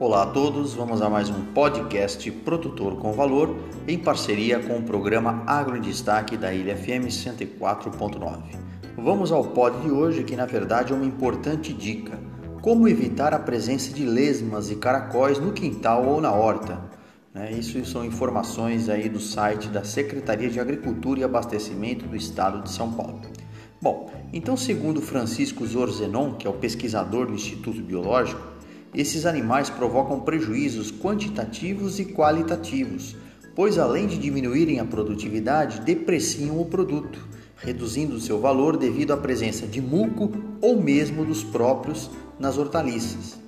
Olá a todos, vamos a mais um podcast Produtor com Valor em parceria com o programa Agro em Destaque da Ilha FM 104.9. Vamos ao pod de hoje que na verdade é uma importante dica: como evitar a presença de lesmas e caracóis no quintal ou na horta. Né? Isso são informações aí do site da Secretaria de Agricultura e Abastecimento do Estado de São Paulo. Bom, então segundo Francisco Zorzenon, que é o pesquisador do Instituto Biológico, esses animais provocam prejuízos quantitativos e qualitativos, pois além de diminuírem a produtividade, depreciam o produto, reduzindo seu valor devido à presença de muco ou mesmo dos próprios nas hortaliças.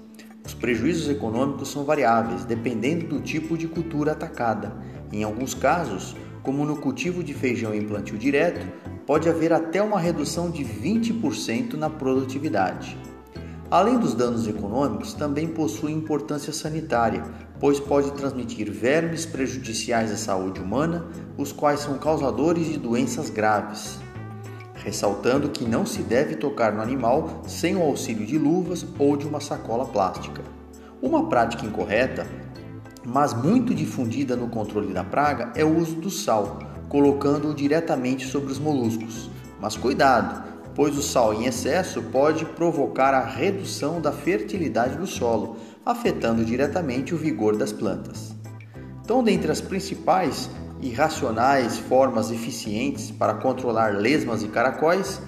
Os prejuízos econômicos são variáveis, dependendo do tipo de cultura atacada. Em alguns casos, como no cultivo de feijão em plantio direto, pode haver até uma redução de 20% na produtividade. Além dos danos econômicos, também possui importância sanitária, pois pode transmitir vermes prejudiciais à saúde humana, os quais são causadores de doenças graves. Ressaltando que não se deve tocar no animal sem o auxílio de luvas ou de uma sacola plástica. Uma prática incorreta, mas muito difundida no controle da praga, é o uso do sal, colocando-o diretamente sobre os moluscos. Mas cuidado, pois o sal em excesso pode provocar a redução da fertilidade do solo, afetando diretamente o vigor das plantas. Então, dentre as principais e racionais formas eficientes para controlar lesmas e caracóis,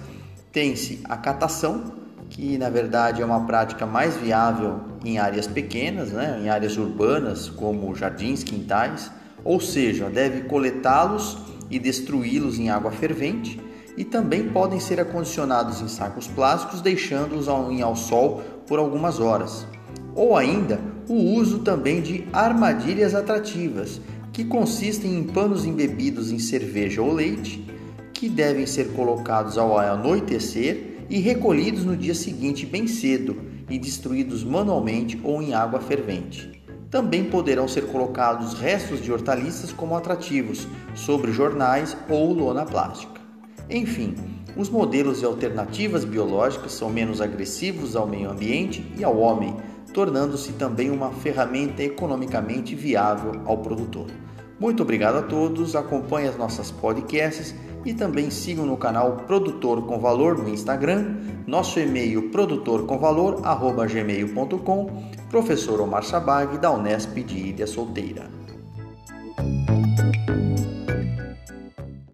tem-se a catação, que na verdade é uma prática mais viável em áreas pequenas, né, em áreas urbanas como jardins, quintais, ou seja, deve coletá-los e destruí-los em água fervente e também podem ser acondicionados em sacos plásticos, deixando-os ao sol por algumas horas. Ou ainda, o uso também de armadilhas atrativas, que consistem em panos embebidos em cerveja ou leite, que devem ser colocados ao anoitecer e recolhidos no dia seguinte bem cedo e destruídos manualmente ou em água fervente. Também poderão ser colocados restos de hortaliças como atrativos sobre jornais ou lona plástica. Enfim, os modelos de alternativas biológicas são menos agressivos ao meio ambiente e ao homem, tornando-se também uma ferramenta economicamente viável ao produtor. Muito obrigado a todos, acompanhe as nossas podcasts e também sigam no canal Produtor com Valor no Instagram, nosso e-mail produtorcomvalor@gmail.com, professor Omar Sabag da Unesp de Ilha Solteira.